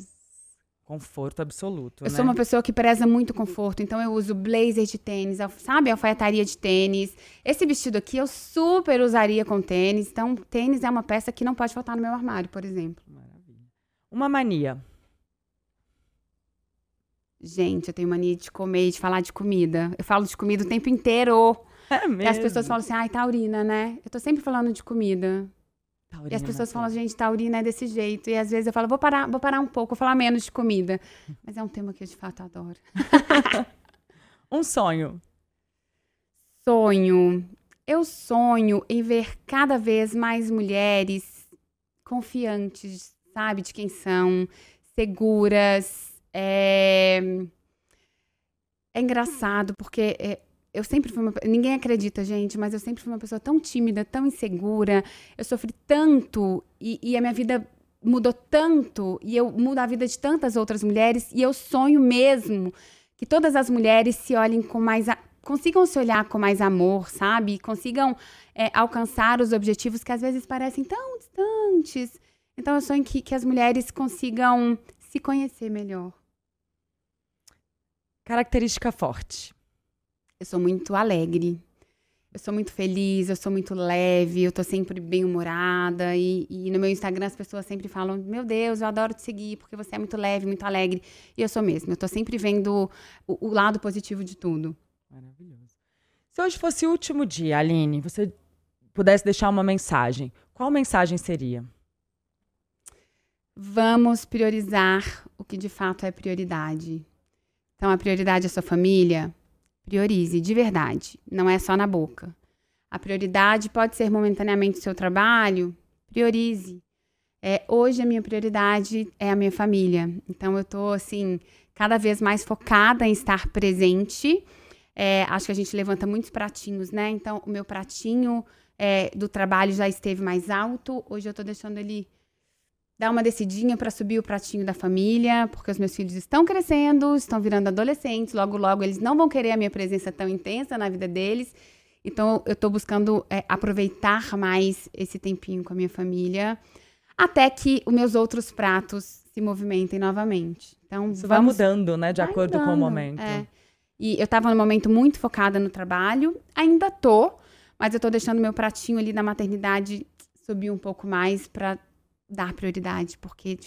Conforto absoluto. Eu né? sou uma pessoa que preza muito conforto, então eu uso blazer de tênis, sabe? Alfaiataria de tênis. Esse vestido aqui eu super usaria com tênis. Então, tênis é uma peça que não pode faltar no meu armário, por exemplo. Maravilha. Uma mania. Gente, eu tenho mania de comer e de falar de comida. Eu falo de comida o tempo inteiro. É mesmo? E as pessoas falam assim, ai, taurina, né? Eu tô sempre falando de comida. Taurina e as pessoas falam, gente, taurina é desse jeito. E às vezes eu falo, vou parar, vou parar um pouco, vou falar menos de comida. Mas é um tema que eu de fato adoro. um sonho. Sonho. Eu sonho em ver cada vez mais mulheres confiantes, sabe, de quem são, seguras. É, é engraçado, porque é, eu sempre fui uma. Ninguém acredita, gente, mas eu sempre fui uma pessoa tão tímida, tão insegura. Eu sofri tanto e, e, a minha vida mudou tanto. E eu mudo a vida de tantas outras mulheres. E eu sonho mesmo que todas as mulheres se olhem com mais. A, consigam se olhar com mais amor, sabe? Consigam é, alcançar os objetivos que às vezes parecem tão distantes. Então eu sonho que, que as mulheres consigam se conhecer melhor. Característica forte. Eu sou muito alegre. eu sou muito feliz, eu sou muito leve, eu tô sempre bem-humorada. E, e, no meu Instagram as pessoas sempre falam: Meu Deus, eu adoro te seguir, porque você é muito leve, muito alegre. E eu sou mesmo. Eu tô sempre vendo o, o lado positivo de tudo. Maravilhoso. Se hoje fosse o último dia, Aline, você pudesse deixar uma mensagem, qual mensagem seria? Vamos priorizar o que de fato é prioridade. Então, a prioridade é a sua família? Priorize, de verdade. Não é só na boca. A prioridade pode ser momentaneamente o seu trabalho? Priorize. É, hoje a minha prioridade é a minha família. Então, eu estou, assim, cada vez mais focada em estar presente. É, acho que a gente levanta muitos pratinhos, né? Então, o meu pratinho é, do trabalho já esteve mais alto. Hoje eu estou deixando ele dar uma descidinha para subir o pratinho da família, porque os meus filhos estão crescendo, estão virando adolescentes, logo, logo eles não vão querer a minha presença tão intensa na vida deles. Então, eu estou buscando é, aproveitar mais esse tempinho com a minha família, até que os meus outros pratos se movimentem novamente. Então, Isso vamos... vai mudando, né, de vai acordo mudando, com o momento. É. E eu estava no momento muito focada no trabalho, ainda tô, mas eu estou deixando meu pratinho ali na maternidade subir um pouco mais para dar prioridade, porque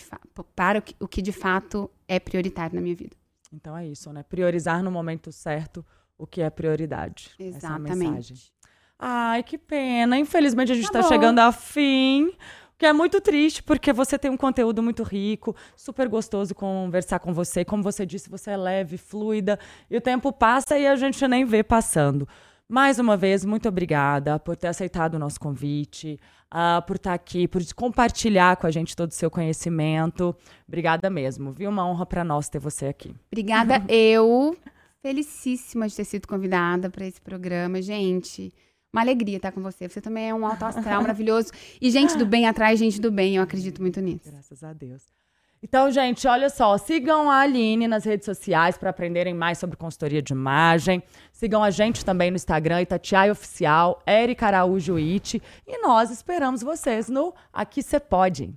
para o que, o que de fato é prioritário na minha vida. Então é isso, né? Priorizar no momento certo o que é prioridade. É Exatamente. É Ai, que pena. Infelizmente a gente está tá chegando ao fim. Que é muito triste, porque você tem um conteúdo muito rico, super gostoso conversar com você. Como você disse, você é leve, fluida, e o tempo passa e a gente nem vê passando. Mais uma vez, muito obrigada por ter aceitado o nosso convite, uh, por estar aqui, por compartilhar com a gente todo o seu conhecimento. Obrigada mesmo, viu? Uma honra para nós ter você aqui. Obrigada, eu. Felicíssima de ter sido convidada para esse programa, gente. Uma alegria estar com você. Você também é um alto astral maravilhoso. E gente do bem atrás, gente do bem. Eu acredito muito nisso. Graças a Deus. Então, gente, olha só, sigam a Aline nas redes sociais para aprenderem mais sobre consultoria de imagem. Sigam a gente também no Instagram, Itatiaia Oficial, Erika Araújo It. E nós esperamos vocês no Aqui Você Pode.